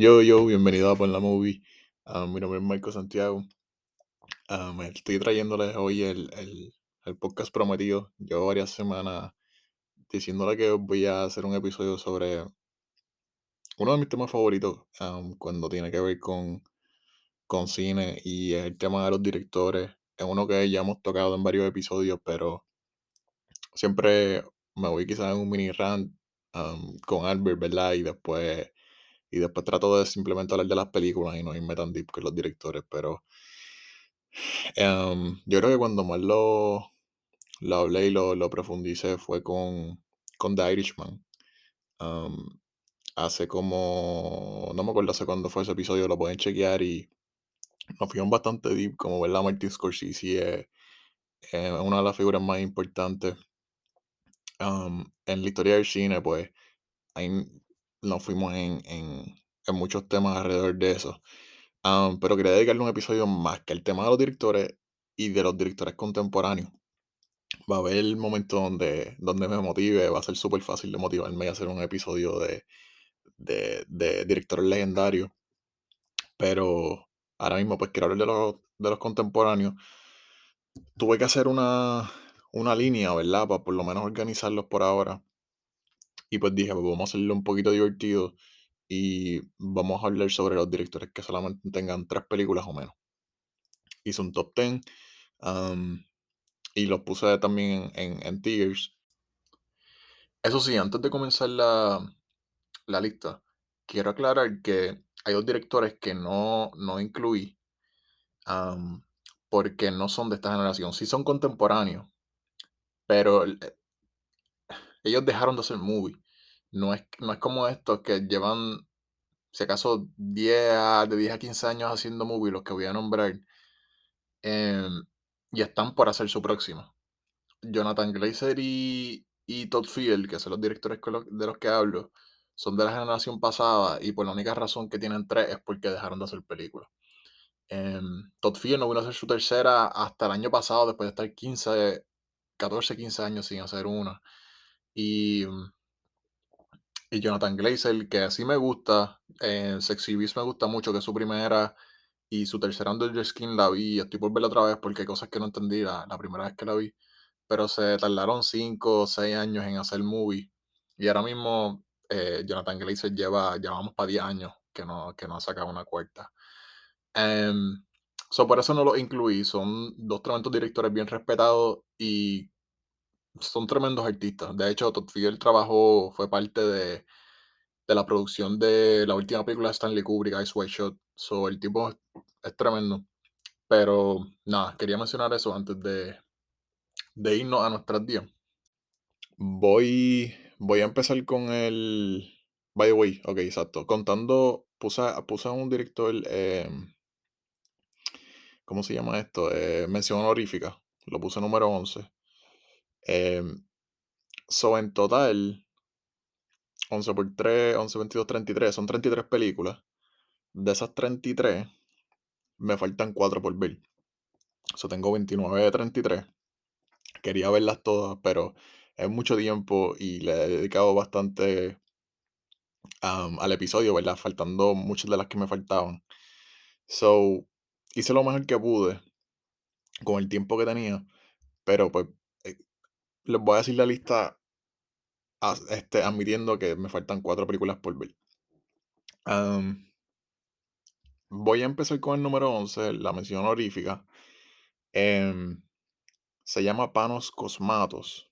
Yo, yo, bienvenido a Por la Movie. Ah, mi nombre es Marco Santiago. Ah, estoy trayéndoles hoy el, el- podcast prometido. Llevo varias semanas diciéndole que voy a hacer un episodio sobre uno de mis temas favoritos am, cuando tiene que ver con, con cine y el tema de los directores. Es uno que ya hemos tocado en varios episodios, pero siempre me voy quizás en un mini rant con Albert, ¿verdad? Y después, y después trato de simplemente hablar de las películas y no irme tan deep con los directores, pero... Em, yo creo que cuando más lo, lo hablé y lo, lo profundicé fue con, con The Irishman. Am, hace como, no me acuerdo hace cuándo fue ese episodio, lo pueden chequear y nos fuimos bastante deep, como verdad Martin Scorsese es, una de las figuras más importantes am, en la historia del cine, pues ahí nos fuimos en, en, en muchos temas alrededor de eso. Pero quería dedicarle un episodio más que el tema de los directores y de los directores contemporáneos. va a haber momentos donde, donde me motive, va a ser súper fácil de motivarme y hacer un episodio de, de, de directores legendarios, pero ahora mismo pues quiero hablar de los, de los contemporáneos. Tuve que hacer una, una línea, ¿verdad? Para por lo menos organizarlos por ahora. Y pues dije, pues vamos a hacerlo un poquito divertido y vamos a hablar sobre los directores que solamente tengan tres películas o menos. Hice un top 10 um, y los puse también en, en, tiers. Eso sí, antes de comenzar la, la lista, quiero aclarar que hay dos directores que no, no incluí porque no son de esta generación. Sí son contemporáneos, pero ellos dejaron de hacer movie. No es, no es como estos que llevan, si acaso, 10 a, de 10 a 15 años haciendo movie, los que voy a nombrar, em, y están por hacer su próxima. Jonathan Glazer y, y Todd Field, que son los directores de los que hablo, son de la generación pasada y por la única razón que tienen tres es porque dejaron de hacer películas. Em, Todd Field no vino a hacer su tercera hasta el año pasado, después de estar 15, 14, 15 años sin hacer una. Y, y Jonathan Glazer, que así me gusta, en Sexy Beast me gusta mucho, que es su primera, y su tercera Under Skin la vi, estoy por verla otra vez porque hay cosas que no entendí la, la primera vez que la vi pero se tardaron 5 o 6 años en hacer movie. Y ahora mismo eh, Jonathan Glazer lleva, llevamos para 10 años que no, que no ha sacado una cuarta. Em, so por eso no los incluí. Son dos tremendos directores bien respetados y son tremendos artistas. De hecho, Todd Field trabajó, fue parte de, de la producción de la última película de Stanley Kubrick, Ice White Shot. So el tipo es, es tremendo. Pero nada, quería mencionar eso antes de, de irnos a nuestras días. Voy, voy a empezar con el. By the way, ok, exacto. Contando, puse, puse a un director. eh, ¿Cómo se llama esto? Eh, mención honorífica. Lo puse número 11. Eh, so, en total, 11 por 3, 11, 22, 33. Son 33 películas. De esas 33, me faltan 4 por ver. So, tengo 29 de 33. Quería verlas todas, pero es mucho tiempo y le he dedicado bastante am, al episodio, ¿verdad? Faltando muchas de las que me faltaban. So, hice lo mejor que pude con el tiempo que tenía, pero pues les voy a decir la lista este, admitiendo que me faltan cuatro películas por ver. Voy a empezar con el número 11, la mención honorífica. Em, se llama Panos Cosmatos.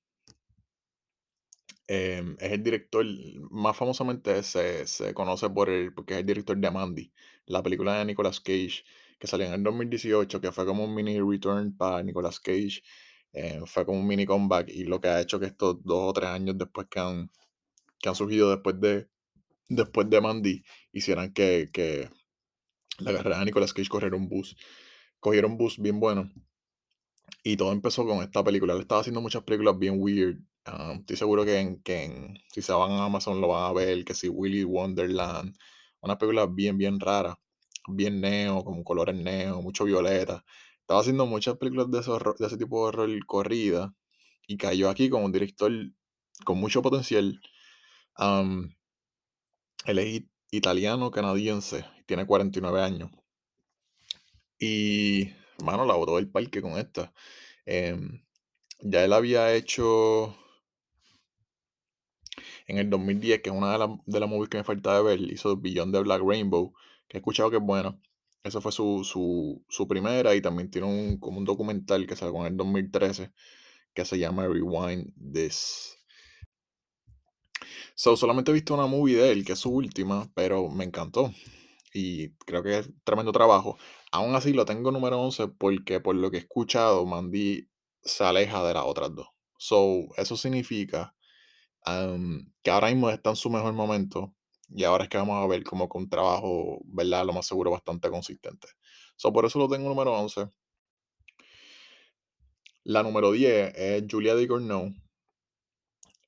Em, es el director, más famosamente se, se conoce por el, porque es el director de Mandy, la película de Nicolas Cage, que salió en el 2018, que fue como un mini return para Nicolas Cage, eh, fue como un mini comeback, y lo que ha hecho que estos dos o tres años después que han, que han surgido después de, después de Mandy, hicieran que, que la carrera de Nicolas Cage corriera un bus, cogiera un bus bien bueno. Y todo empezó con esta película. Él estaba haciendo muchas películas bien weird. Ah, estoy seguro que, en, que en- si se van a Amazon lo van a ver, que si Willy Wonderland. Una película bien, bien rara. Bien neo, con colores neo, mucho violeta. Estaba haciendo muchas películas de, esos de ese tipo de horror corrida. Y cayó aquí con un director con mucho potencial. Am, elegí italiano-canadiense, tiene 49 años. Y, mano, la botó del parque con esta. Em, ya él había hecho en el 2010, que es una de las de las movies que me faltaba ver, hizo Beyond the Black Rainbow, que he escuchado que es bueno. Esa fue su, su, su primera y también tiene un, como un documental que salió en el 2013 que se llama Rewind This. So, solamente he visto una movie de él, que es su última, pero me encantó. Y creo que es tremendo trabajo. Aún así lo tengo número 11 porque por lo que he escuchado, Mandy se aleja de las otras dos. So, eso significa que ahora mismo está en su mejor momento. Y ahora es que vamos a ver como un trabajo, ¿verdad? Lo más seguro bastante consistente. So, por eso lo tengo número 11. La número 10 es Julia Ducournau.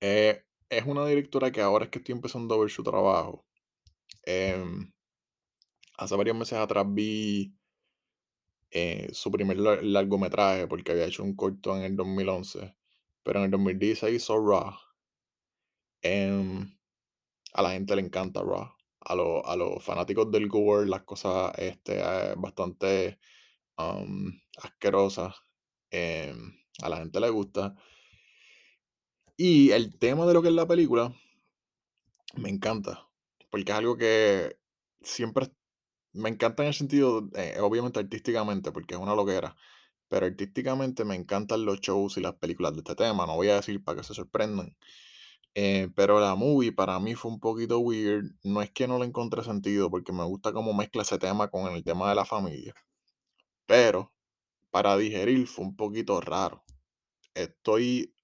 Eh, es una directora que ahora es que estoy empezando a ver su trabajo. Em, hace varios meses atrás vi eh, su primer lar- largometraje porque había hecho un corto en el 2011. Pero en el 2016 hizo Raw. Em, a la gente le encanta Raw. A, lo- a los fanáticos del gore, las cosas este, eh, bastante um, asquerosas. em, a la gente le gusta. Y el tema de lo que es la película me encanta. Porque es algo que siempre me encanta en el sentido, eh, obviamente artísticamente, porque es una loquera. Pero artísticamente me encantan los shows y las películas de este tema. No voy a decir para que se sorprendan. Eh, pero la movie para mí fue un poquito weird. No es que no le encontré sentido, porque me gusta cómo mezcla ese tema con el tema de la familia. Pero para digerir fue un poquito raro. Estoy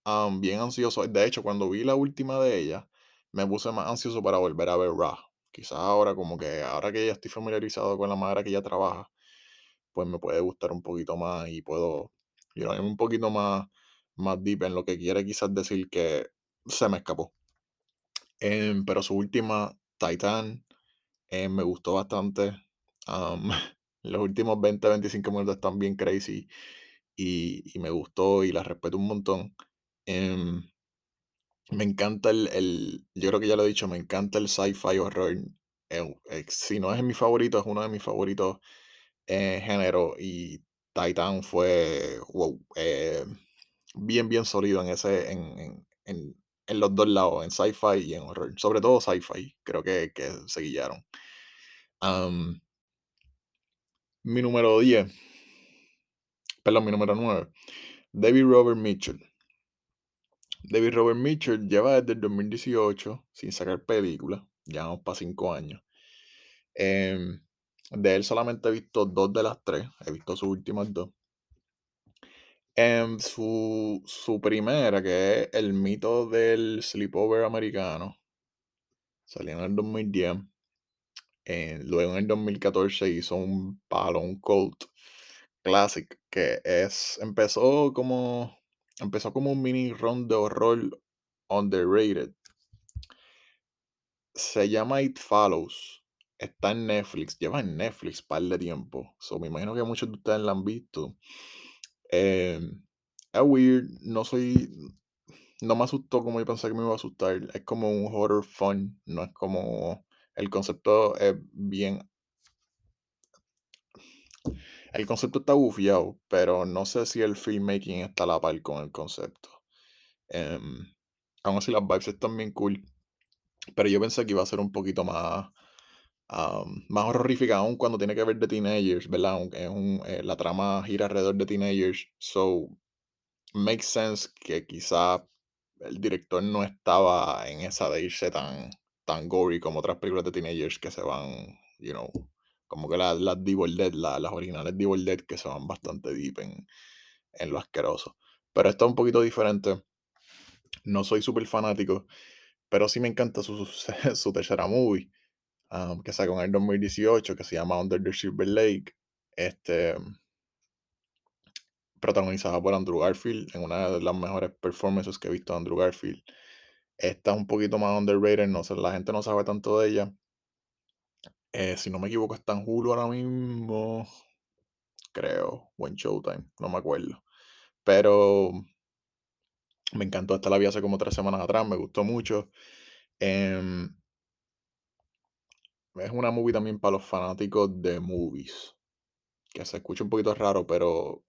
bien ansioso. De hecho, cuando vi la última de ella, me puse más ansioso para volver a ver Raw. Quizás ahora, como que ahora que ya estoy familiarizado con la manera que ella trabaja, pues me puede gustar un poquito más y puedo ir un poquito más, más deep en lo que quiere quizás decir que se me escapó. Em, pero su última, Titan, eh, me gustó bastante. Los últimos 20, 25 minutos están bien crazy y, me gustó y la respeto un montón. Em, me encanta el, el- yo creo que ya lo he dicho, me encanta el sci-fi horror. Eh, si no es mi favorito, es uno de mis favoritos eh, género y Titan fue, wow, eh, bien, bien sólido en ese, en, en, en- en los dos lados, en sci-fi y en horror. Sobre todo sci-fi, creo que, que se guillaron. Am, mi número 10, perdón, mi número 9, David Robert Mitchell. David Robert Mitchell lleva desde el 2018 sin sacar película, ya vamos para 5 años. Em, de él solamente he visto dos de las tres, he visto sus últimas dos. Em, su, su primera, que es El mito del sleepover americano, salió en el 2010. Eh, luego en el 2014 hizo un palo, un cult classic, que es, empezó como, empezó como un mini run de horror underrated. Se llama It Follows. Está en Netflix. Lleva en Netflix par de tiempo. So, me imagino que muchos de ustedes la han visto. Em, es weird. No soy. No me asustó como yo pensé que me iba a asustar. Es como un horror fun. No es como. El concepto es bien. El concepto está bufiado, pero no sé si el filmmaking está a la par con el concepto. Em, aún así, las vibes están bien cool. Pero yo pensé que iba a ser un poquito más. Am, más horrorífica aún cuando tiene que ver de teenagers, ¿verdad? Es un, eh, la trama gira alrededor de teenagers. So, makes sense que quizá el director no estaba en esa de irse tan, tan gory como otras películas de teenagers que se van, you know, como que las, las Devil Dead, la- las originales Devil Dead que se van bastante deep en, en lo asqueroso. Pero está un poquito diferente. No soy súper fanático, pero sí me encanta su, su tercera movie um, que sacó en el 2018, que se llama Under the Silver Lake, este, protagonizada por Andrew Garfield, en una de las mejores performances que he visto de Andrew Garfield. Esta es un poquito más underrated, no sé, la gente no sabe tanto de ella. Eh, si no me equivoco, está en Hulu ahora mismo, creo, o en Showtime, no me acuerdo. Pero me encantó, esta la vi hace como tres semanas atrás, me gustó mucho. Em, es una movie también para los fanáticos de movies. Que se escucha un poquito raro, pero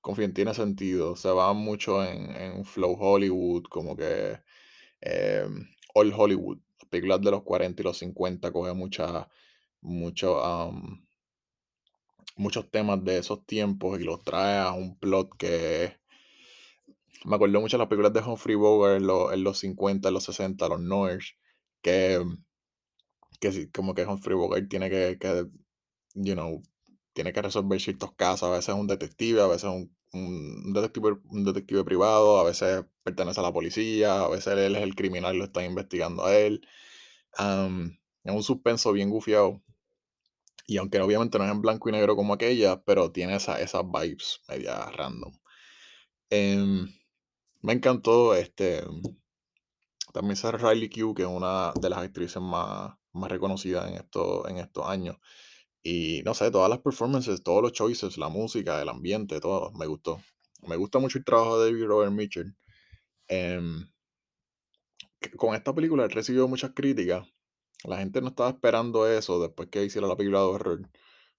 confíen, tiene sentido. Se va mucho en, en flow Hollywood, como que eh, All Hollywood. Las películas de los 40 y los 50 coge mucha, mucho, um, muchos temas de esos tiempos y los trae a un plot que me acuerdo mucho de las películas de Humphrey Bogart en, los, en los 50, en los 60, los Noirs, que, que sí, como que Humphrey Bogart tiene que, que, you know, tiene que resolver ciertos casos, a veces es un detective, a veces un, un detective, un detective privado, a veces pertenece a la policía, a veces él es el criminal, lo están investigando a él. Es un suspenso bien gufiado. Y aunque obviamente no es en blanco y negro como aquella, pero tiene esa, esas vibes media random. Em, me encantó este. También Sarah Riley Q, que es una de las actrices más, más reconocidas en, esto, en estos años. Y no sé, todas las performances, todos los choices, la música, el ambiente, todo, me gustó. Me gusta mucho el trabajo de David Robert Mitchell. Em, con esta película he recibido muchas críticas. La gente no estaba esperando eso después que hiciera la película de horror.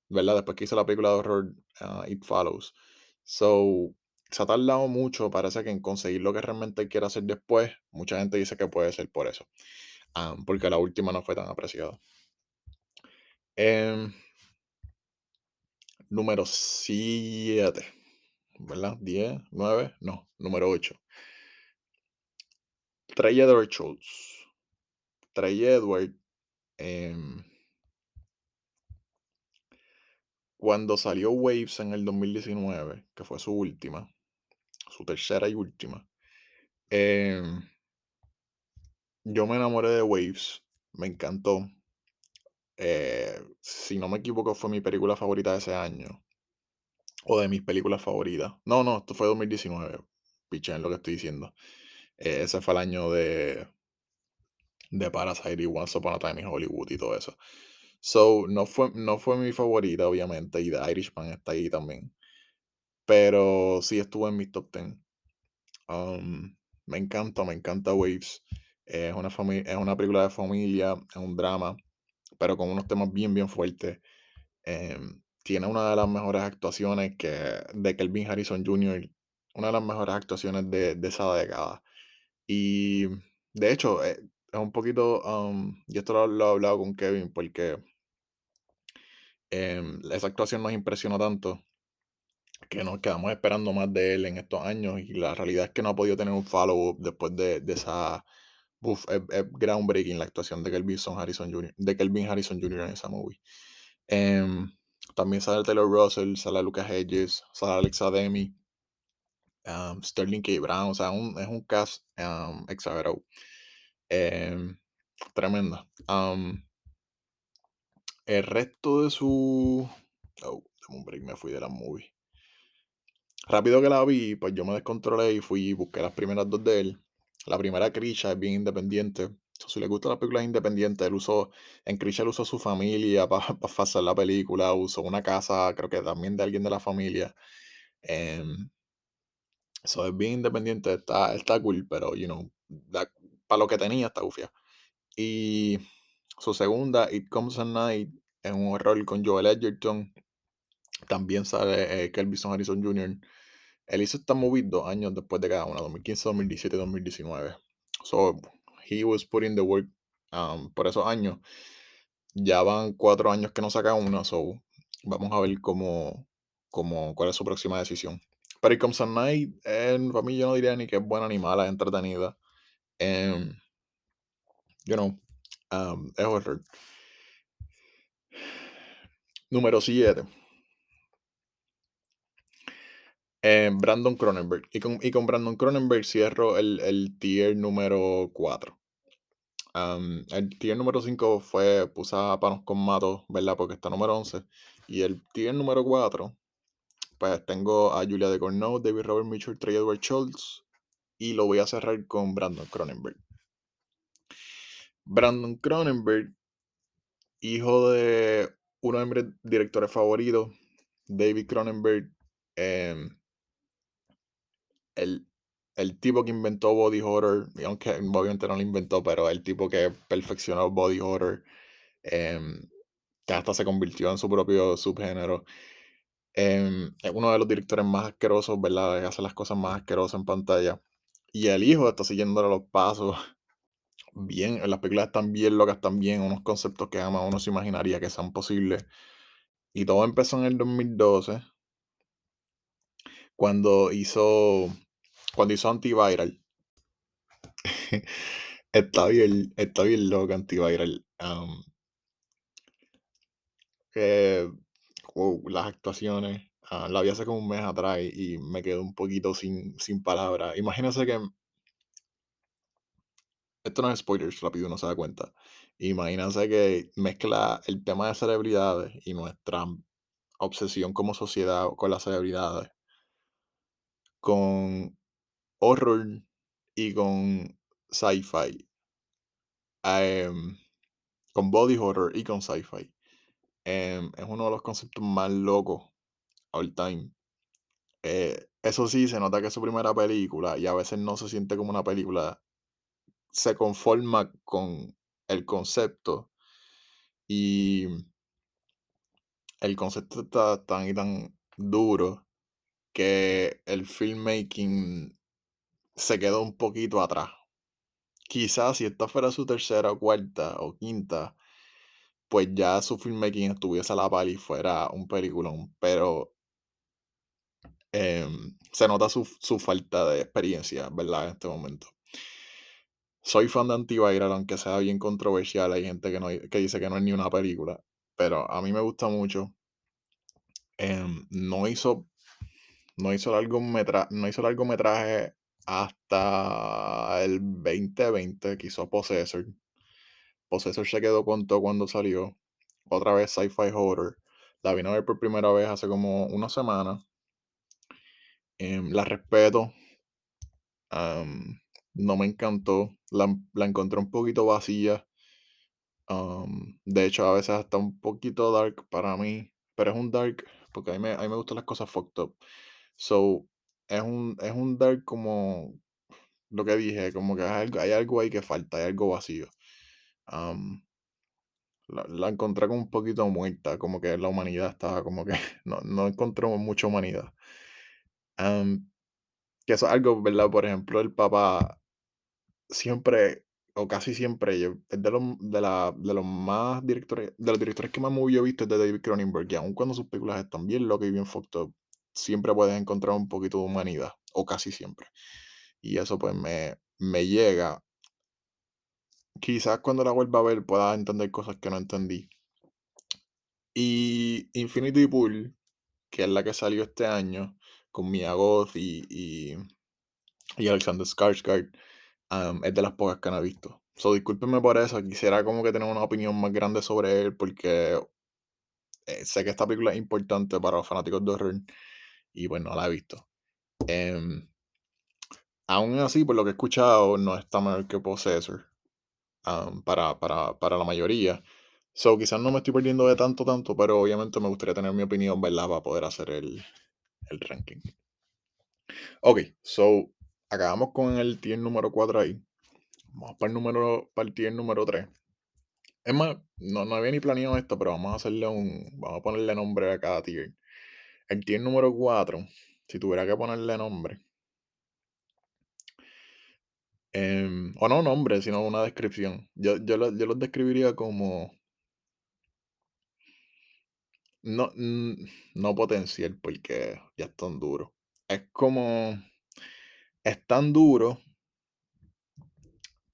¿Verdad? Después que hizo la película de horror uh, It Follows. So, se ha tardado mucho, parece que en conseguir lo que realmente quiere hacer después. Mucha gente dice que puede ser por eso. Um, porque la última no fue tan apreciada. Eh, número 7. ¿Verdad? 10, 9, no, número 8. Trey Edward Schultz. Trey Edward. Eh, cuando salió Waves en el 2019, que fue su última, su tercera y última, eh, yo me enamoré de Waves, me encantó. Eh, si no me equivoco, fue mi película favorita de ese año. O de mis películas favoritas. No, no, esto fue 2019. Pichen lo que estoy diciendo. Eh, ese fue el año de, de Parasite y Once Upon a Time in Hollywood y todo eso. So, no fue, no fue mi favorita, obviamente, y The Irishman está ahí también. Pero sí estuvo en mi top 10. Um, me encanta, me encanta Waves. Es una, es una película de familia, es un drama, pero con unos temas bien, bien fuertes. Em, tiene una de las mejores actuaciones que, de Kelvin Harrison Jr., una de las mejores actuaciones de, de esa década. Y de hecho, eh, es un poquito, um, y esto lo, he hablado con Kevin, porque eh, esa actuación nos impresionó tanto que nos quedamos esperando más de él en estos años y la realidad es que no ha podido tener un follow-up después de, de esa uf, es, groundbreaking la actuación de Kelvin Harrison Jr., de Kelvin Harrison Jr. en esa movie. Eh, también sale Taylor Russell, sale Lucas Hedges, sale Alexa Demi, Sterling K. Brown, o sea, es un cast um, exagerado. Eh, tremenda. El resto de su. Oh, un break, me fui de la movie. Rápido que la vi, pues yo me descontrolé y fui y busqué las primeras dos de él. La primera, Krisha, es bien independiente. si le gusta la película independiente, él usó, en Krisha él usó su familia para pa hacer la película, usó una casa, creo que también de alguien de la familia. Eso es bien independiente, está, está cool, pero, you know, para lo que tenía está ufia. Y su segunda, It Comes at Night, es un horror con Joel Edgerton. También sale eh, Kelvin Harrison Jr. Él hizo esta movie dos años después de cada una, 2015, 2017 2019. So, he was putting the work um, por esos años. Ya van cuatro años que no saca una, so vamos a ver cómo, cómo, cuál es su próxima decisión. Pero Comes at Night, eh, para mí yo no diría ni que es buena ni mala, es entretenida. Um, you know, um, es horror. Número 7. Eh, Brandon Cronenberg. Y con, y con, Brandon Cronenberg cierro el, el tier número 4. Um, el tier número 5 fue puse a Panos con Matos, ¿verdad? Porque está número 11. Y el tier número 4, pues tengo a Julia de Corneau, David Robert Mitchell, Trey Edward Schultz. Y lo voy a cerrar con Brandon Cronenberg. Brandon Cronenberg, hijo de uno de mis directores favoritos, David Cronenberg, eh, el, el, tipo que inventó body horror, aunque obviamente no lo inventó, pero el tipo que perfeccionó body horror, em, que hasta se convirtió en su propio subgénero. Em, es uno de los directores más asquerosos, ¿verdad? Que hace las cosas más asquerosas en pantalla. Y el hijo está siguiéndole los pasos. Bien, las películas están bien locas también, unos conceptos que ama uno se imaginaría que sean posibles. Y todo empezó en el 2012, cuando hizo, cuando hizo Antiviral. está bien, está bien loca Antiviral. Um, eh, wow, las actuaciones. ah, la vi hace como un mes atrás y, y me quedé un poquito sin, sin palabras. Imagínense que. Esto no es spoilers, rápido uno se da cuenta. Imagínense que mezcla el tema de celebridades y nuestra obsesión como sociedad con las celebridades con horror y con sci-fi. Em, con body horror y con sci-fi. Em, es uno de los conceptos más locos all time. Eh, eso sí, se nota que es su primera película y a veces no se siente como una película. Se conforma con el concepto y el concepto está tan y tan duro que el filmmaking se quedó un poquito atrás. Quizás si esta fuera su tercera o cuarta o quinta, pues ya su filmmaking estuviese a la par y fuera un peliculón, pero em, se nota su, su falta de experiencia, ¿verdad? En este momento. Soy fan de Antiviral, aunque sea bien controversial. Hay gente que, no, que dice que no es ni una película, pero a mí me gusta mucho. Em, no hizo no hizo no hizo largometraje hasta el 2020 que hizo Possessor. Possessor se quedó con todo cuando salió. Otra vez Sci-Fi Horror. La vine a ver por primera vez hace como una semana. Em, la respeto. No me encantó. La, la encontré un poquito vacía. De hecho, a veces hasta un poquito dark para mí. Pero es un dark porque a mí me, a mí me gustan las cosas fucked up. So, es un, es un dark como lo que dije, como que hay algo, hay algo ahí que falta, hay algo vacío. Am, la, la encontré como un poquito muerta, como que la humanidad estaba como que no, no encontré mucha humanidad. Am, que eso es algo, ¿verdad? Por ejemplo, el papá siempre, o casi siempre, yo- es de los, de, la, de los más directores, de los directores que más movie he visto es de David Cronenberg, y aun cuando sus películas están bien locas y bien fucked up, siempre puedes encontrar un poquito de humanidad, o casi siempre. Y eso pues me, me llega. Quizás cuando la vuelva a ver pueda entender cosas que no entendí. Y Infinity Pool, que es la que salió este año, con Mia Goth y, y, y Alexander Skarsgård, am, es de las pocas que no he visto. So, discúlpenme por eso, quisiera como que tener una opinión más grande sobre él, porque eh, sé que esta película es importante para los fanáticos de horror, y pues no la he visto. Em, aún así, por lo que he escuchado, no está mejor que Possessor. para, para, para la mayoría. So, quizás no me estoy perdiendo de tanto, tanto, pero obviamente me gustaría tener mi opinión, ¿verdad? Para poder hacer el, el ranking. Ok, so, acabamos con el tier número 4 ahí. Vamos para el, número, para el tier número 3. Es más, no, no había ni planeado esto, pero vamos a hacerle un. Vamos a ponerle nombre a cada tier. El tier número 4, si tuviera que ponerle nombre. em, o no nombre, sino una descripción. Yo, yo, lo- yo los describiría como. No, no potencial, porque ya es tan duro. Es como. Es tan duro,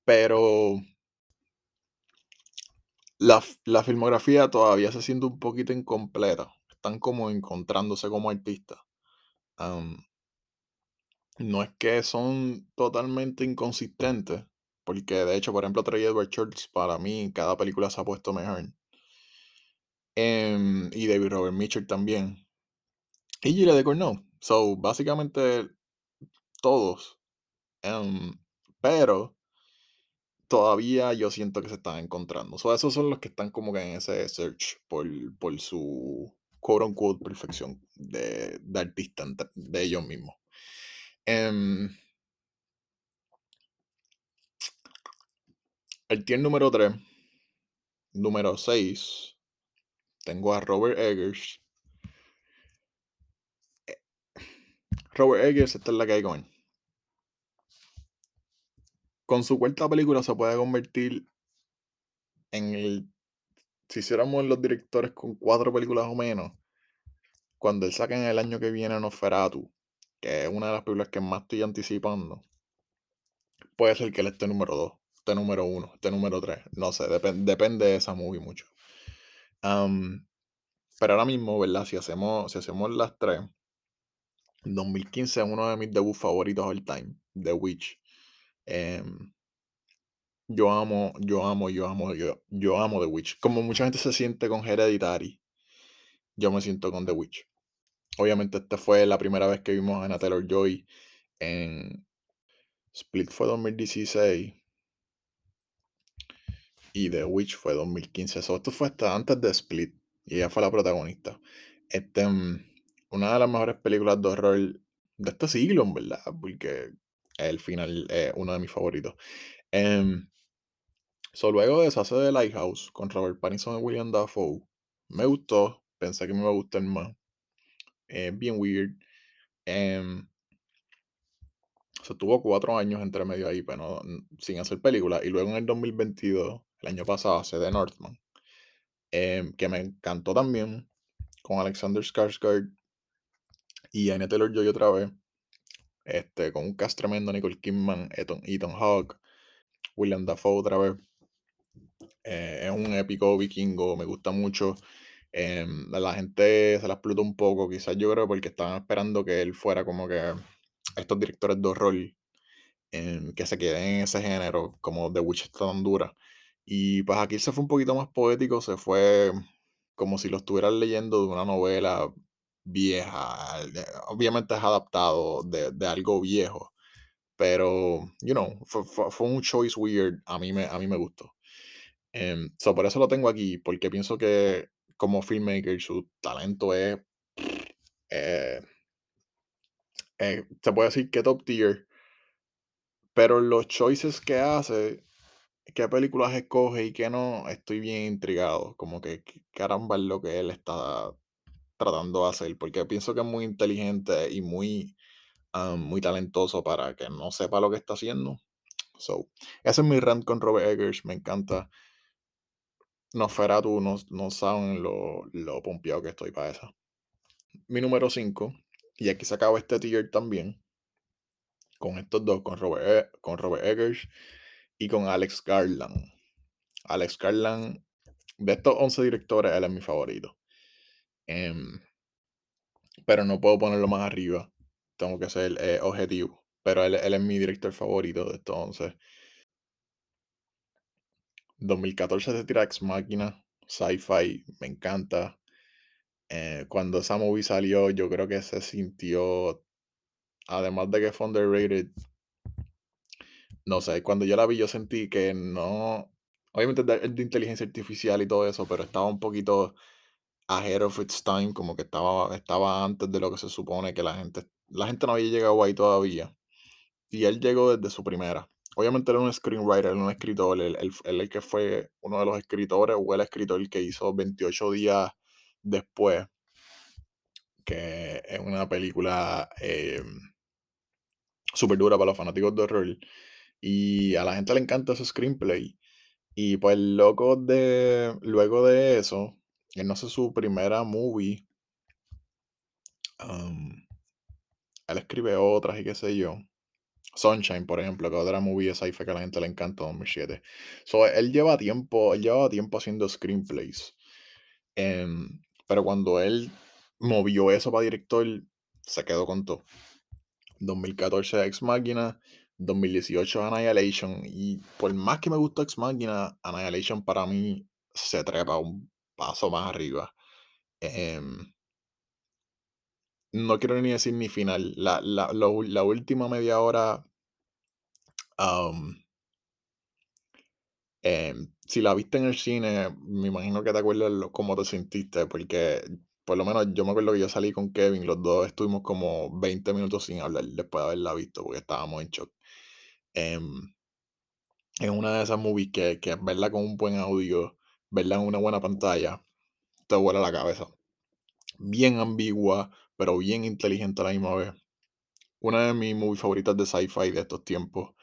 pero la, la filmografía todavía se siente un poquito incompleta. Están como encontrándose como artistas. No es que son totalmente inconsistentes, porque de hecho, por ejemplo, Trey Edward Shorts, para mí, cada película se ha puesto mejor. Em, y David Robert Mitchell también. Y Gilles de Cornell. So, básicamente todos. Em, pero todavía yo siento que se están encontrando. So, esos son los que están como que en ese search por, por su quote unquote perfección de, de artista de ellos mismos. Em, el tier número 3 número 6 tengo a Robert Eggers. Eh, Robert Eggers, esta es la que hay con. Con su cuarta película se puede convertir en el. Si hiciéramos los directores con cuatro películas o menos, cuando él saque en el año que viene Nosferatu, que es una de las películas que más estoy anticipando, puede ser que él esté número 2, esté número 1, esté número 3. No sé, depende de esa movie mucho. pero ahora mismo, ¿verdad? Si hacemos, si hacemos las tres, 2015 es uno de mis debuts favoritos all time, The Witch. Em, yo amo, yo amo, yo amo, yo, yo amo The Witch. Como mucha gente se siente con Hereditary, yo me siento con The Witch. Obviamente esta fue la primera vez que vimos a Anna Taylor Joy en Split fue 2016 y The Witch fue 2015. esto fue hasta antes de Split y ella fue la protagonista. Este, mm, una de las mejores películas de horror de este siglo, en verdad, porque el final es uno de mis favoritos. Um, luego de eso hace The Lighthouse con Robert Pattinson y William Dafoe. Me gustó, pensé que me iba a gustar más. Es bien weird. Um, se tuvo cuatro años entre medio ahí, pero sin hacer películas. Y luego en el 2022, el año pasado, hace The Northman. Em, que me encantó también. Con Alexander Skarsgård y Anya Taylor-Joy otra vez. Este, con un cast tremendo, Nicole Kidman, Ethan, Ethan Hawke, William Dafoe otra vez. Eh, es un épico vikingo, me gusta mucho. Em, la gente se la explotó un poco, quizás yo creo porque estaban esperando que él fuera como que estos directores de horror em, que se queden en ese género, como The Witch está tan dura. Y pues aquí se fue un poquito más poético, se fue como si lo estuvieran leyendo de una novela vieja. Obviamente es adaptado de, algo viejo, pero, you know, fue, un choice weird. A mí me, a mí me gustó. Um, por eso lo tengo aquí, porque pienso que como filmmaker su talento es. Eh, eh, se puede decir que top tier. Pero los choices que hace, qué películas escoge y qué no, estoy bien intrigado. Como que caramba es lo que él está tratando de hacer. Porque pienso que es muy inteligente y muy, muy talentoso para que no sepa lo que está haciendo. So, ese es mi rant con Robert Eggers. Me encanta. Nosferatu, no, no saben lo, lo pompeado que estoy para esa. Mi número 5, y aquí se acaba este tier también, con estos dos, con Robert, e, con Robert Eggers y con Alex Garland. Alex Garland, de estos 11 directores, él es mi favorito. Em, pero no puedo ponerlo más arriba. Tengo que ser eh, objetivo. Pero él, él, es mi director favorito de estos 11. 2014 se tira Ex Máquina, sci-fi, me encanta. Eh, cuando esa movie salió, yo creo que se sintió, además de que fue underrated, no sé, cuando yo la vi yo sentí que no, obviamente es de, inteligencia artificial y todo eso, pero estaba un poquito ahead of its time, como que estaba, estaba antes de lo que se supone que la gente, la gente no había llegado ahí todavía. Y él llegó desde su primera. Obviamente era un screenwriter, un escritor, él, el que fue uno de los escritores o el escritor que hizo 28 días después, que es una película eh, súper dura para los fanáticos de horror. Y a la gente le encanta ese screenplay. Y pues loco de, luego de eso, él no sé su primera movie. él escribe otras y qué sé yo. Sunshine, por ejemplo, que otra movie esa que a la gente le encanta 2007. So, él lleva tiempo, él lleva tiempo haciendo screenplays. Em, pero cuando él movió eso para director, se quedó con todo. 2014 Ex Machina, 2018 Annihilation. Y por más que me gustó Ex Machina, Annihilation para mí se trepa un paso más arriba. Em, no quiero ni decir ni final. La, la última media hora. Em, si la viste en el cine, me imagino que te acuerdas cómo te sentiste, porque por lo menos yo me acuerdo que yo salí con Kevin, los dos estuvimos como 20 minutos sin hablar después de haberla visto, porque estábamos en shock. Em, es una de esas movies que, que verla con un buen audio, verla en una buena pantalla, te vuela la cabeza. Bien ambigua, pero bien inteligente a la misma vez. Una de mis movies favoritas de sci-fi de estos tiempos.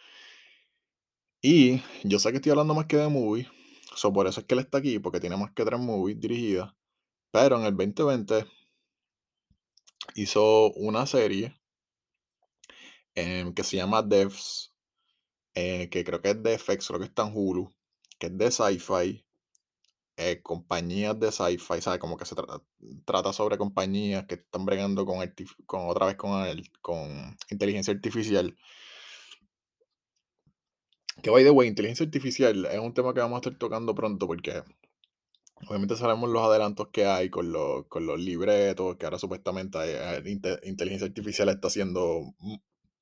Y yo sé que estoy hablando más que de movie, so por eso es que él está aquí, porque tiene más que tres movies dirigidas. Pero en el 2020 hizo una serie em, que se llama Devs, eh, que creo que es de FX, creo que está en Hulu, que es de sci-fi, eh, compañías de sci-fi, ¿sabes? Como que se trata, trata sobre compañías que están bregando con, con otra vez con, el- con inteligencia artificial. Que by the way, inteligencia artificial es un tema que vamos a estar tocando pronto porque obviamente sabemos los adelantos que hay con los, con los libretos, que ahora supuestamente hay inte- inteligencia artificial está haciendo,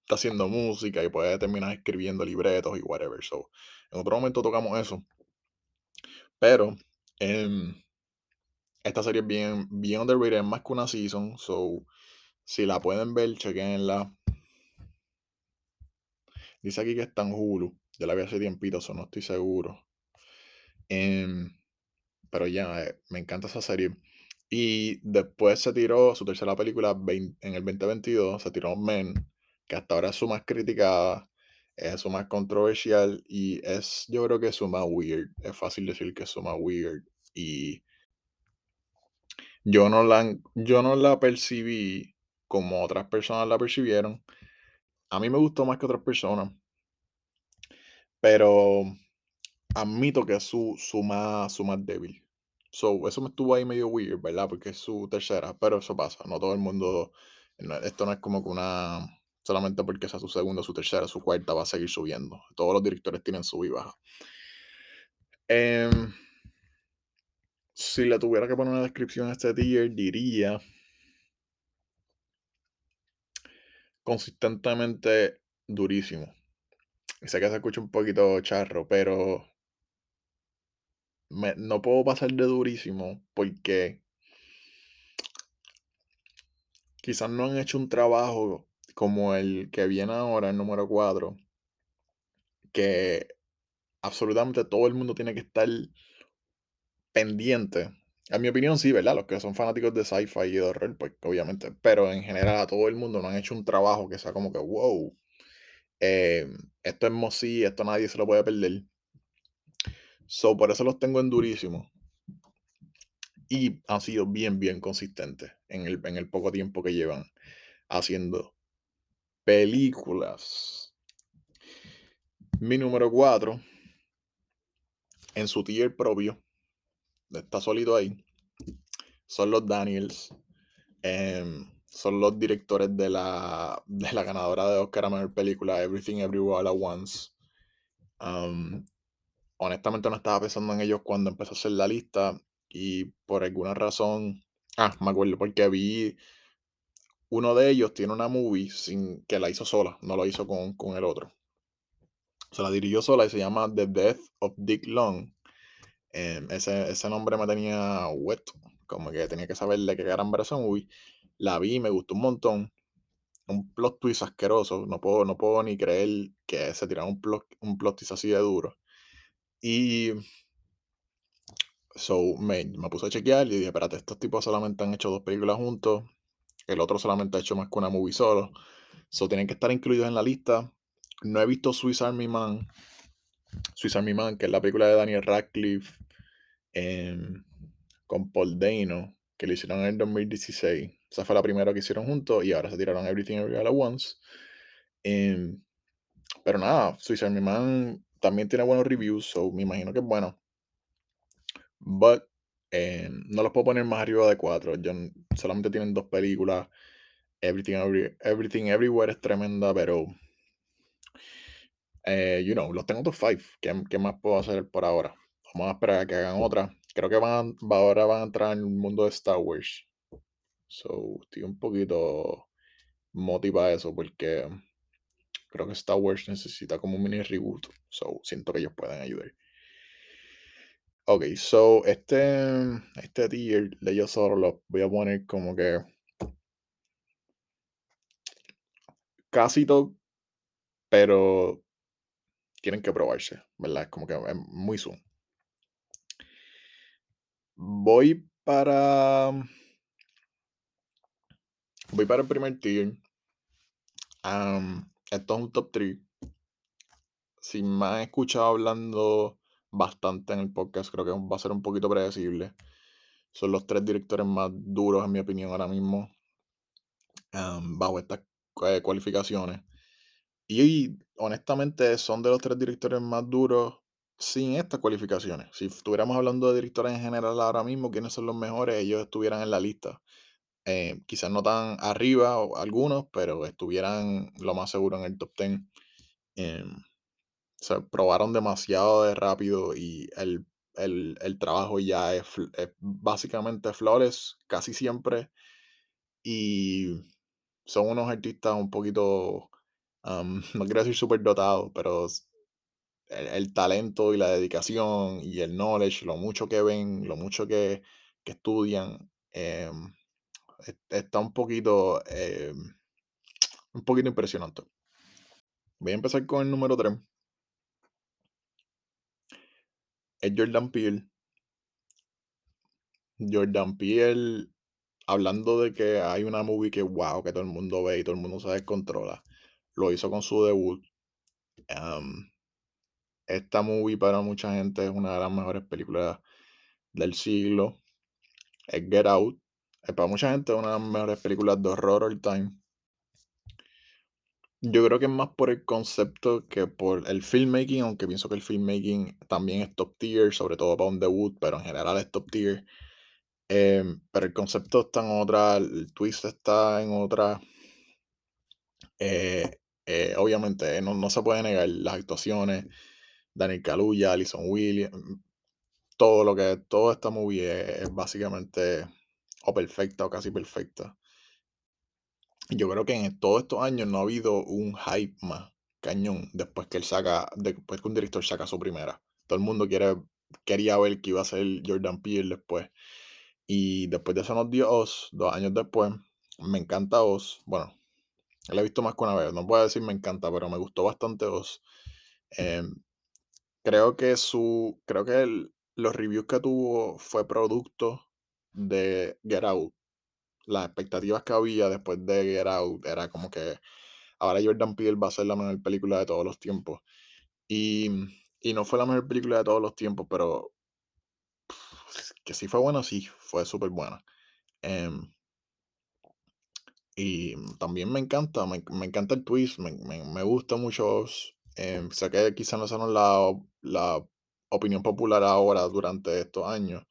está haciendo música y puede terminar escribiendo libretos y whatever. So, en otro momento tocamos eso. Pero em, esta serie es bien, bien underrated, es más que una season. So, si la pueden ver, chequenla. Dice aquí que está en Hulu. Yo la vi hace tiempito, so no estoy seguro. Em, pero ya, eh, me encanta esa serie. Y después se tiró su tercera película en el 2022, se tiró Men, que hasta ahora es su más criticada, es su más controversial y es, yo creo que es su más weird. Es fácil decir que es su más weird. Y yo no la, yo no la percibí como otras personas la percibieron. A mí me gustó más que otras personas, pero admito que es su, su, más, su más débil. So, eso me estuvo ahí medio weird, ¿verdad? Porque es su tercera, pero eso pasa. No todo el mundo. esto no es como que una. Solamente porque sea su segunda, su tercera, su cuarta va a seguir subiendo. Todos los directores tienen sub y baja. Em, si le tuviera que poner una descripción a este tier, diría. Consistentemente durísimo. Sé que se escucha un poquito charro, pero me- no puedo pasar de durísimo porque quizás no han hecho un trabajo como el que viene ahora, el número 4, que absolutamente todo el mundo tiene que estar pendiente. En mi opinión, sí, ¿verdad? Los que son fanáticos de sci-fi y de horror, pues obviamente. Pero en general a todo el mundo no han hecho un trabajo que sea como que, wow, eh, esto es Mosí, esto nadie se lo puede perder. So, por eso los tengo en durísimo. Y han sido bien, bien consistentes en el, en el poco tiempo que llevan haciendo películas. Mi número 4, en su tier propio, está sólido ahí, son los Daniels. em, son los directores de la, de la ganadora de Oscar a Mejor Película, Everything Everywhere All At Once. Honestamente no estaba pensando en ellos cuando empecé a hacer la lista y por alguna razón, ah, me acuerdo porque vi uno de ellos tiene una movie sin que la hizo sola, no lo hizo con, con el otro. Se la dirigió sola y se llama The Death of Dick Long. Em, ese, ese nombre me tenía wet, como que tenía que saber de qué caramba era esa movie. La vi, me gustó un montón. Un plot twist asqueroso. No puedo, no puedo ni creer que se tiraron un plot, un plot twist así de duro. Y so, me, me puse a chequear y dije, espérate, estos tipos solamente han hecho dos películas juntos. El otro solamente ha hecho más que una movie solo. So, tienen que estar incluidos en la lista. No he visto Swiss Army Man. Swiss Army Man, que es la película de Daniel Radcliffe em, con Paul Dano, que lo hicieron en el 2016. Esa fue la primera que hicieron juntos y ahora se tiraron Everything Everywhere All At Once. Em, pero nada, Army Man también tiene buenos reviews, so me imagino que es bueno. But em, no los puedo poner más arriba de cuatro. Yo solamente tienen dos películas. Everything, Every- Everything Everywhere es tremenda, pero eh, you know, los tengo top 5. ¿Qué, qué más puedo hacer por ahora? Vamos a esperar a que hagan otra. Creo que van, va- ahora van a entrar en el mundo de Star Wars. So, estoy un poquito motivado a eso porque creo que Star Wars necesita como un mini reboot. So, siento que ellos pueden ayudar. Ok, so este, este tier de yo solo lo voy a poner como que casi todo, pero tienen que probarse, ¿verdad? Es como que es muy zoom. Voy para. Voy para el primer tier. Esto es un top 3. Si me han escuchado hablando bastante en el podcast, creo que va a ser un poquito predecible. Son los tres directores más duros, en mi opinión, ahora mismo, bajo estas eh, cualificaciones. Y honestamente son de los tres directores más duros sin estas cualificaciones. Si estuviéramos hablando de directores en general ahora mismo, quiénes son los mejores, ellos estuvieran en la lista. Eh, quizás no tan arriba o algunos, pero estuvieran lo más seguro en el top 10. Em, se probaron demasiado de rápido y el, el- el trabajo ya es, es básicamente flores casi siempre. Y son unos artistas un poquito, am, no quiero decir súper dotados, pero el, talento y la dedicación y el knowledge, lo mucho que ven, lo mucho que, estudian, em, es- está un poquito, em, un poquito impresionante. Voy a empezar con el número 3. Es Jordan Peele. Jordan Peele, hablando de que hay una movie que wow, que todo el mundo ve y todo el mundo se descontrola. Lo hizo con su debut. Am, esta movie para mucha gente es una de las mejores películas del siglo. Es Get Out. Es para mucha gente una de las mejores películas de horror all time. Yo creo que es más por el concepto que por el filmmaking, aunque pienso que el filmmaking también es top tier, sobre todo para un debut, pero en general es top tier. Em, pero el concepto está en otra, el twist está en otra. Eh, eh, obviamente, no, no se puede negar las actuaciones. Daniel Kaluuya, Alison Williams, todo lo que, toda esta movie es, básicamente o perfecta o casi perfecta. Yo creo que en todos estos años no ha habido un hype más cañón después que él saca, después que un director saca su primera. Todo el mundo quería ver que iba a ser Jordan Peele después. Y después de eso nos dio Oz, dos años después. Me encanta Oz. Bueno, la he visto más que una vez. No puedo decir me encanta, pero me gustó bastante Oz. Em, creo que su. Creo que los reviews que tuvo fue producto de Get Out. Las expectativas que había después de Get Out era como que ahora Jordan Peele va a ser la mejor película de todos los tiempos. Y, y no fue la mejor película de todos los tiempos, pero que sí fue buena, sí, fue súper buena. Em, Y también me encanta, me, me encanta el twist, me, me- me gusta mucho. Eh, sé que quizás no son la, la opinión popular ahora durante estos años,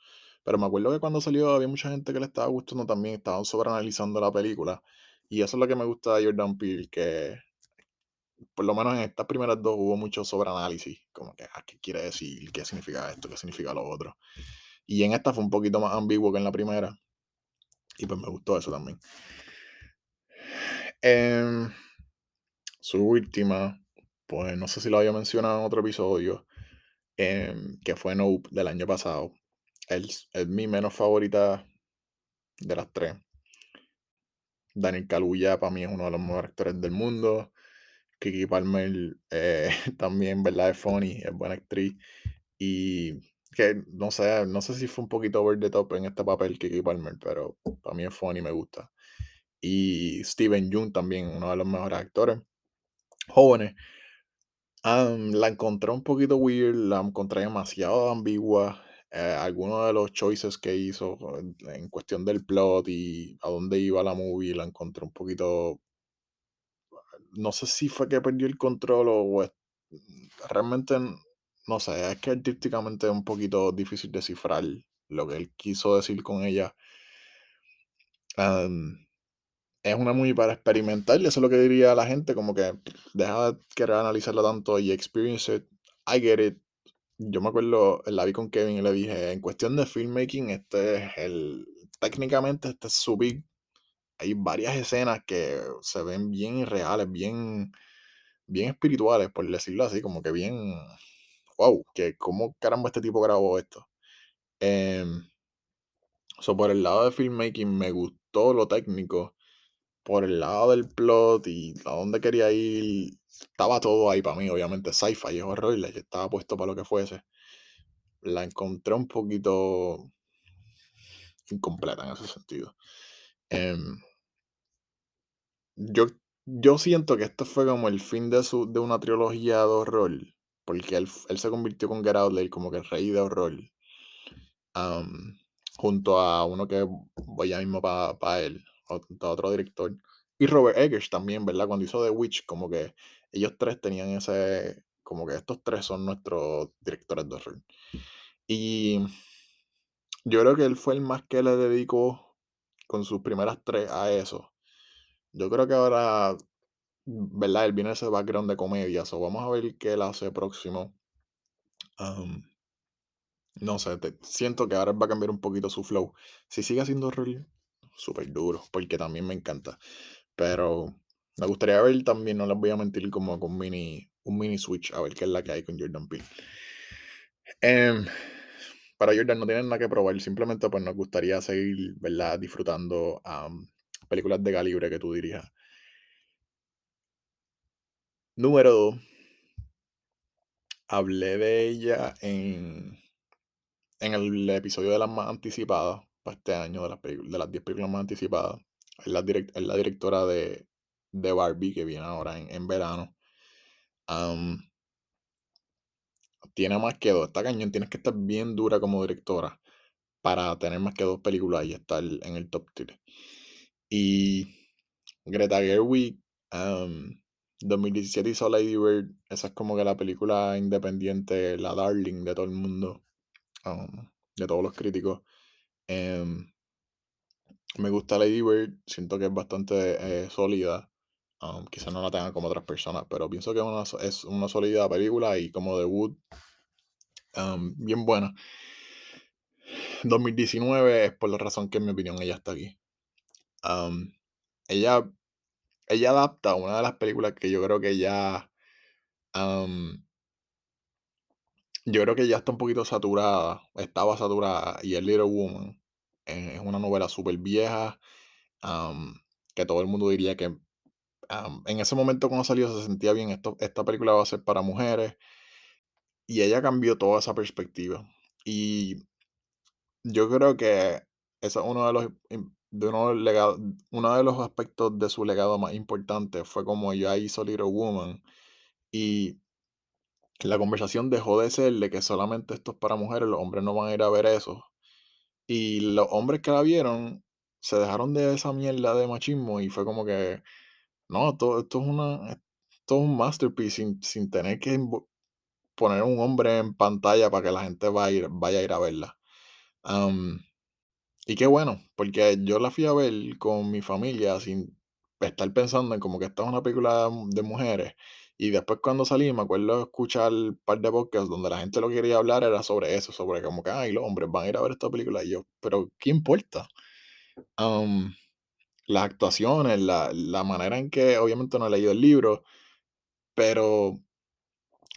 pero me acuerdo que cuando salió había mucha gente que le estaba gustando también, estaban sobreanalizando la película. Y eso es lo que me gusta de Jordan Peele, que por lo menos en estas primeras dos hubo mucho sobreanálisis, como que, ah, ¿qué quiere decir? ¿Qué significa esto? ¿Qué significa lo otro? Y en esta fue un poquito más ambiguo que en la primera, y pues me gustó eso también. Em, Su última, pues no sé si lo había mencionado en otro episodio, em, que fue Nope del año pasado. Es, es mi menos favorita de las tres. Daniel Kaluuya para mí es uno de los mejores actores del mundo. Kiki Palmer eh, también, ¿verdad? Es funny, es buena actriz. Y que no sé, no sé si fue un poquito over the top en este papel Kiki Palmer, pero para mí es funny, me gusta. Y Steven Yeun también, uno de los mejores actores jóvenes. Am, la encontré un poquito weird, la encontré demasiado ambigua. Eh, algunos de los choices que hizo en cuestión del plot y a dónde iba la movie, la encontré un poquito. No sé si fue que perdió el control o realmente, no sé, es que artísticamente es un poquito difícil descifrar lo que él quiso decir con ella. Am, es una movie para experimentar, y eso es lo que diría la gente, como que deja de querer analizarla tanto y experience it. I get it. Yo me acuerdo, la vi con Kevin y le dije, en cuestión de filmmaking, este es el, técnicamente este es su big. Hay varias escenas que se ven bien irreales, bien, bien espirituales, por decirlo así, como que bien, wow, que cómo caramba este tipo grabó esto. Em, so, por el lado de filmmaking me gustó lo técnico, por el lado del plot y a dónde quería ir, estaba todo ahí para mí, obviamente sci-fi es horror, y estaba puesto para lo que fuese. La encontré un poquito incompleta en ese sentido. Em, yo, yo siento que esto fue como el fin de, su, de una trilogía de horror, porque él, él se convirtió con Get Out como que el rey de horror, junto a uno que voy ya mismo para él, otro director. Y Robert Eggers también, ¿verdad? Cuando hizo The Witch, como que ellos tres tenían ese, como que estos tres son nuestros directores de horror. Y yo creo que él fue el más que le dedicó con sus primeras tres a eso. Yo creo que ahora, ¿verdad? Él viene ese background de comedia, so vamos a ver qué él hace próximo. No sé, siento que ahora va a cambiar un poquito su flow. Si sigue haciendo horror, súper duro, porque también me encanta. Pero me gustaría ver también, no les voy a mentir, como con mini, un mini switch, a ver qué es la que hay con Jordan Peele. Em, para Jordan no tienen nada que probar, simplemente pues nos gustaría seguir, ¿verdad? Disfrutando am, películas de calibre que tú dirijas. Número 2. Hablé de ella en, en el episodio de las más anticipadas para este año, de las, de las 10 películas más anticipadas. Es la, directora de, de Barbie que viene ahora en, en verano. Tiene más que dos. Está cañón, tienes que estar bien dura como directora para tener más que dos películas y estar en el top 3. Y Greta Gerwig, am, 2017 hizo Lady Bird. Esa es como que la película independiente, la darling de todo el mundo, um, de todos los críticos. Em, me gusta Lady Bird, siento que es bastante eh, sólida. Um, quizás no la tengan como otras personas, pero pienso que es una, sólida película y como debut, um, bien buena. 2019 es por la razón que en mi opinión ella está aquí. Um, ella, ella adapta una de las películas que yo creo que ya, um, yo creo que ya está un poquito saturada, estaba saturada, y es Little Woman. Eh, es una novela súper vieja, que todo el mundo diría que en ese momento cuando salió se sentía bien, esto, esta película va a ser para mujeres, y ella cambió toda esa perspectiva. Y Yo creo que eso es uno de los de uno legados uno de los aspectos de su legado más importante fue como ella hizo Little Woman, y la conversación dejó de ser de que solamente esto es para mujeres, los hombres no van a ir a ver eso. Y los hombres que la vieron se dejaron de esa mierda de machismo y fue como que, no, esto esto es una esto es un masterpiece sin sin tener que poner un hombre en pantalla para que la gente va a ir vaya a ir a verla. Y qué bueno, porque yo la fui a ver con mi familia sin estar pensando en como que esta es una película de mujeres. Y después cuando salí, me acuerdo escuchar un par de podcasts donde la gente lo que quería hablar era sobre eso, sobre como que, ay, los hombres van a ir a ver esta película. Y yo, pero ¿qué importa? Las actuaciones, la, la manera en que, obviamente no he leído el libro, pero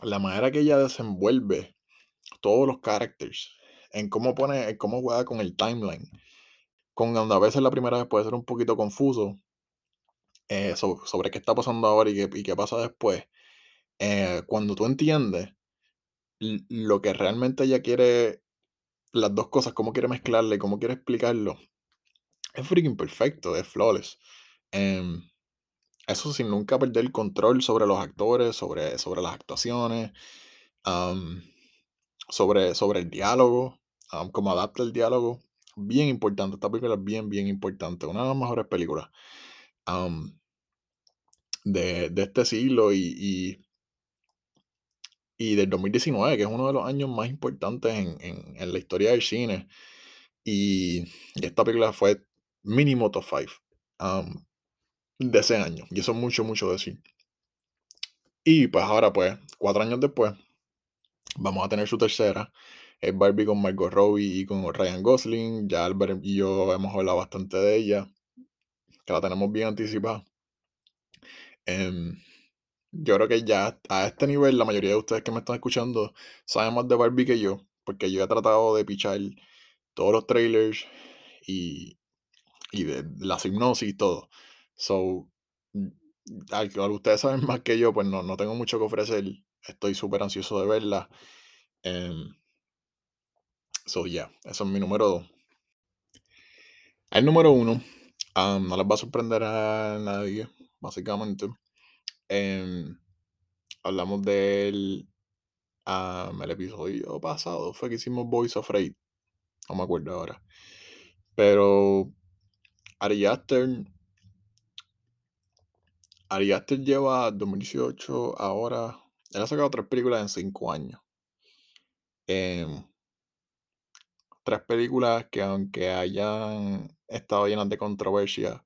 la manera que ella desenvuelve todos los characters, en cómo pone, en cómo juega con el timeline con donde a veces la primera vez puede ser un poquito confuso eh, so- sobre qué está pasando ahora y qué, y qué pasa después. Eh, cuando tú entiendes lo que realmente ella quiere, las dos cosas, cómo quiere mezclarle, cómo quiere explicarlo, es freaking perfecto, es flawless. Em, eso sin nunca perder el control sobre los actores, sobre, sobre las actuaciones, sobre, sobre el diálogo, am, cómo adapta el diálogo. Bien importante, esta película es bien, bien importante. Una de las mejores películas. de, de este siglo y, y, y del 2019, que es uno de los años más importantes en, en- en la historia del cine. Y, esta película fue mínimo top 5 de ese año. Y eso es mucho, mucho decir. Y pues ahora, pues, cuatro años después, vamos a tener su tercera. Es Barbie con Margot Robbie y con Ryan Gosling. Ya Albert y yo hemos hablado bastante de ella, que la tenemos bien anticipada. Em, Yo creo que ya a este nivel, la mayoría de ustedes que me están escuchando saben más de Barbie que yo, porque yo he tratado de pichar todos los trailers y, y de la hipnosis y todo. So, mm, al al ustedes saben más que yo, pues no, no tengo mucho que ofrecer. Estoy súper ansioso de verla. Em, so, yeah, eso es mi número dos. El número uno, am, no les va a sorprender a nadie, básicamente. Em, hablamos del am, el episodio pasado, fue que hicimos Voice of. No me acuerdo ahora. Pero Ari Aster, Ari Aster lleva 2018 ahora. Él ha sacado tres películas en cinco años. Em, tres películas que aunque hayan estado llenas de controversia,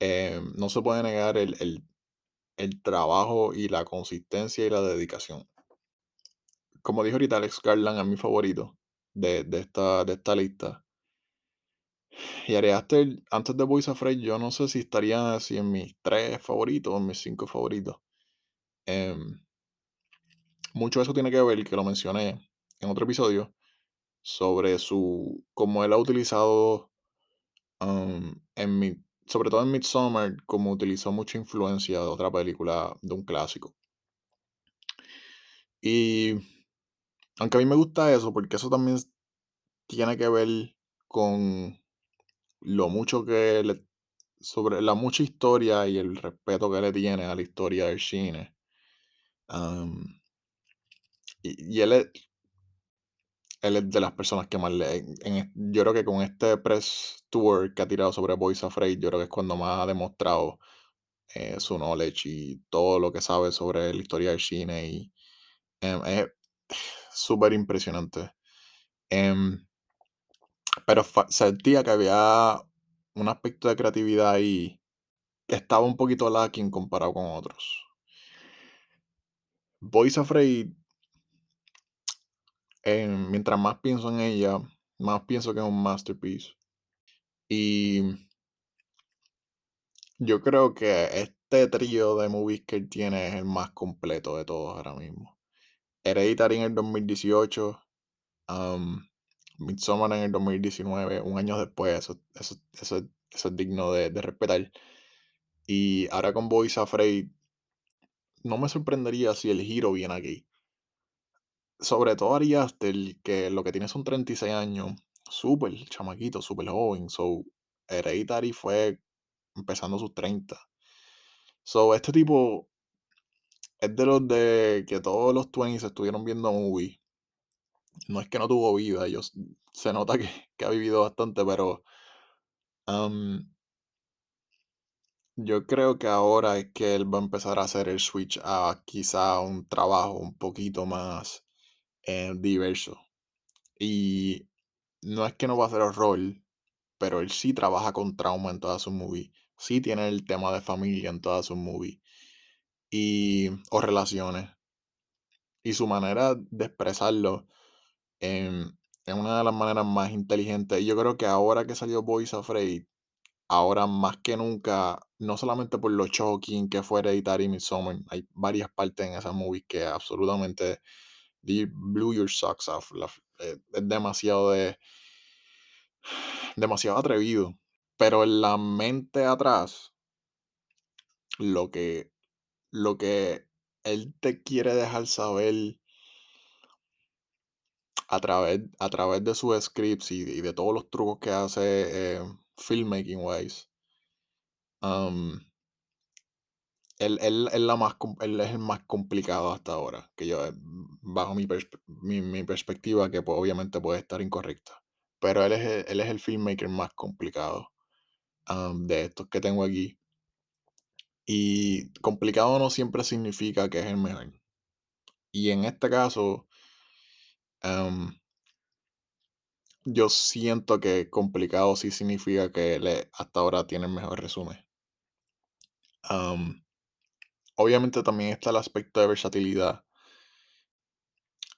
em, no se puede negar el- el trabajo y la consistencia y la dedicación. Como dijo ahorita Alex Garland, es mi favorito de, de esta, de esta lista. Y Ari Aster, antes de of Afraid, yo no sé si estaría así en mis tres favoritos o en mis cinco favoritos. Em, mucho de eso tiene que ver, que lo mencioné en otro episodio, sobre su cómo él ha utilizado um, en mi, sobre todo en Midsommar, como utilizó mucha influencia de otra película, de un clásico. Y aunque a mí me gusta eso, porque eso también tiene que ver con lo mucho que le, sobre la mucha historia y el respeto que le tiene a la historia del cine. Y, y él él es de las personas que más le. en- yo creo que con este press tour que ha tirado sobre Boys Afraid, yo creo que es cuando más ha demostrado eh, su knowledge y todo lo que sabe sobre la historia del cine. Y em, es súper impresionante. Em, pero sentía que había un aspecto de creatividad ahí que estaba un poquito lacking comparado con otros. Boys Afraid, em, mientras más pienso en ella, más pienso que es un masterpiece. Y yo creo que este trío de movies que él tiene es el más completo de todos ahora mismo. Hereditary en el 2018, um, Midsommar en el 2019, un año después, eso, es digno de, de respetar. Y ahora con Boys Afraid, no me sorprendería si el giro viene aquí. Sobre todo Ari Aster, que lo que tiene son 36 años, súper chamaquito, súper joven. So, Hereditary fue empezando sus 30. So, este tipo es de los de que todos los 20 estuvieron viendo movie. No es que no tuvo vida, ellos, se nota que, que ha vivido bastante, pero yo creo que ahora es que él va a empezar a hacer el switch a quizá un trabajo un poquito más eh, diverso. Y no es que no va a hacer horror, pero él sí trabaja con trauma en todas sus movies. Sí tiene el tema de familia en todas sus movies. Y, o relaciones. Y su manera de expresarlo em, es una de las maneras más inteligentes. Y yo creo que ahora que salió Boys Afraid, ahora más que nunca, no solamente por lo shocking que fue Hereditary Midsommar, hay varias partes en esa movie que absolutamente blew your socks off. Eh, es demasiado de demasiado atrevido. Pero en la mente atrás, lo que, lo que él te quiere dejar saber a través, a través de sus scripts y, y de todos los trucos que hace eh, filmmaking wise, um, él, él- él la más, él es el más complicado hasta ahora, que yo, eh, bajo mi, perspe- mi, mi perspectiva, que pues, obviamente puede estar incorrecta. Pero él es, el- él es el filmmaker más complicado de estos que tengo aquí. Y complicado no siempre significa que es el mejor. Y en este caso, yo siento que complicado sí significa que le, hasta ahora tiene el mejor resumen. Obviamente también está el aspecto de versatilidad.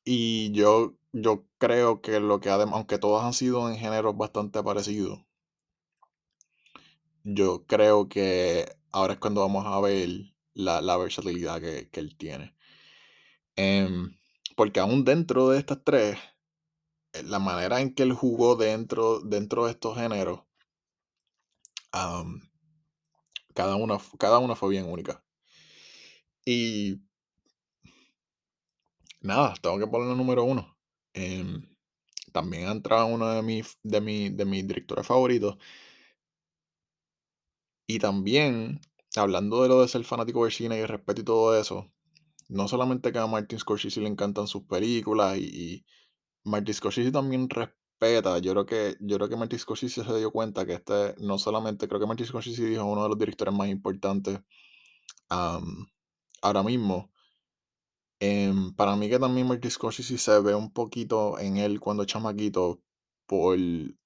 Y yo, yo creo que lo que aunque todos han sido en géneros bastante parecidos, yo creo que ahora es cuando vamos a ver la, la versatilidad que, que él tiene. Em, porque aún dentro de estas tres, eh, la manera en que él jugó dentro, dentro de estos géneros, cada, una, cada una fue bien única. Y nada, tengo que ponerlo número uno. Em, también ha entrado uno de mis, de, mi- de mis directores favoritos. Y también, hablando de lo de ser fanático del cine y respeto y todo eso, no solamente que a Martin Scorsese le encantan sus películas y, Martin Scorsese también respeta. Yo creo que yo creo que Martin Scorsese se dio cuenta que este no solamente creo que Martin Scorsese dijo uno de los directores más importantes ahora mismo. Em, para mí que también Martin Scorsese se ve un poquito en él cuando chamaquito por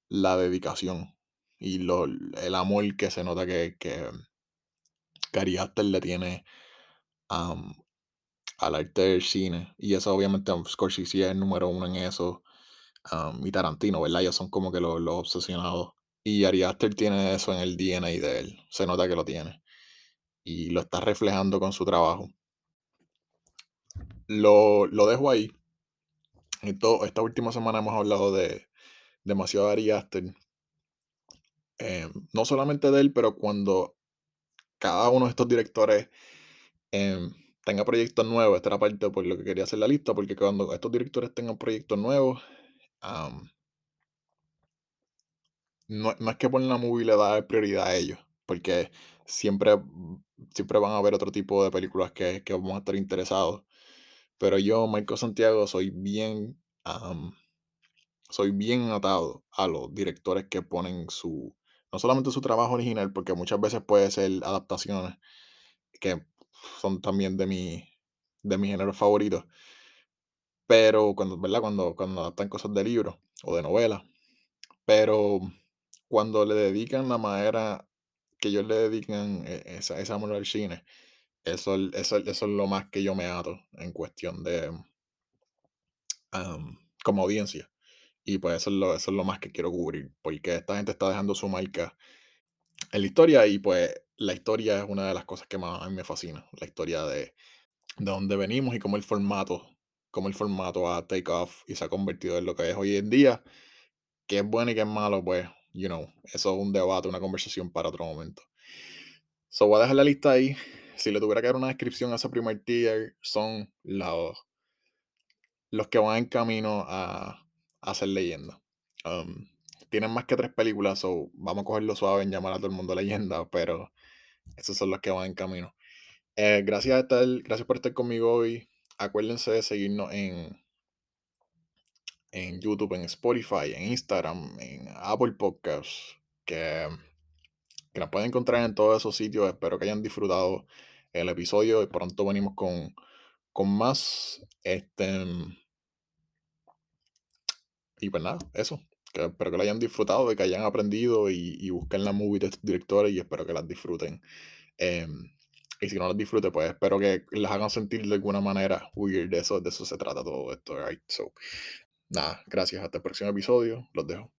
la dedicación y lo, el amor que se nota que, que, Aster le tiene am, al arte del cine. Y eso obviamente um, Scorsese es el número uno en eso. am, y Tarantino, ¿verdad? Ellos son como que los, obsesionados. Y Ari Aster tiene eso en el DNA de él. Se nota que lo tiene. Y lo está reflejando con su trabajo. Lo, lo dejo ahí. Esto- esta última semana hemos hablado de demasiado de Ari Aster. Eh, no solamente de él, pero cuando cada uno de estos directores em, tenga proyectos nuevos, esta era parte por lo que quería hacer la lista, porque cuando estos directores tengan proyectos nuevos, am, no, no es que por la movie le da prioridad a ellos, porque siempre, siempre van a haber otro tipo de películas que, que vamos a estar interesados. Pero yo, Michael Santiago, soy bien, am, soy bien atado a los directores que ponen su, no solamente su trabajo original, porque muchas veces puede ser adaptaciones que son también de mi, de mis géneros favoritos, pero cuando, ¿verdad? Cuando, cuando adaptan cosas de libros o de novelas, pero cuando le dedican la manera que ellos le dedican e- esa, ese amor al cine, eso, eso, eso es lo más que yo me ato en cuestión de, am, como audiencia. Y pues eso es, lo, eso es lo más que quiero cubrir, porque esta gente está dejando su marca en la historia y pues la historia es una de las cosas que más a mí me fascina, la historia de, de dónde venimos y cómo el formato, cómo el formato ha take off y se ha convertido en lo que es hoy en día, que es bueno y que es malo, pues, you know, eso es un debate, una conversación para otro momento. So voy a dejar la lista ahí. Si le tuviera que dar una descripción a ese primer tier, son los, los que van en camino a, a ser leyenda. Um, tienen más que tres películas, so vamos a cogerlo suave en llamar a todo el mundo leyenda, pero esos son los que van en camino. Eh, gracias, a estar, gracias por estar conmigo hoy. Acuérdense de seguirnos en, en YouTube, en Spotify, en Instagram, en Apple Podcasts, que, que nos pueden encontrar en todos esos sitios. Espero que hayan disfrutado el episodio y pronto venimos con, con más. Este, y pues nada, eso. Que espero que lo hayan disfrutado, de que hayan aprendido y, y busquen la movie de estos directores y espero que las disfruten. Em, y si no las disfruten, pues espero que las hagan sentir de alguna manera weird. De eso, de eso se trata todo esto, right? So, nada, gracias. Hasta el próximo episodio. Los dejo.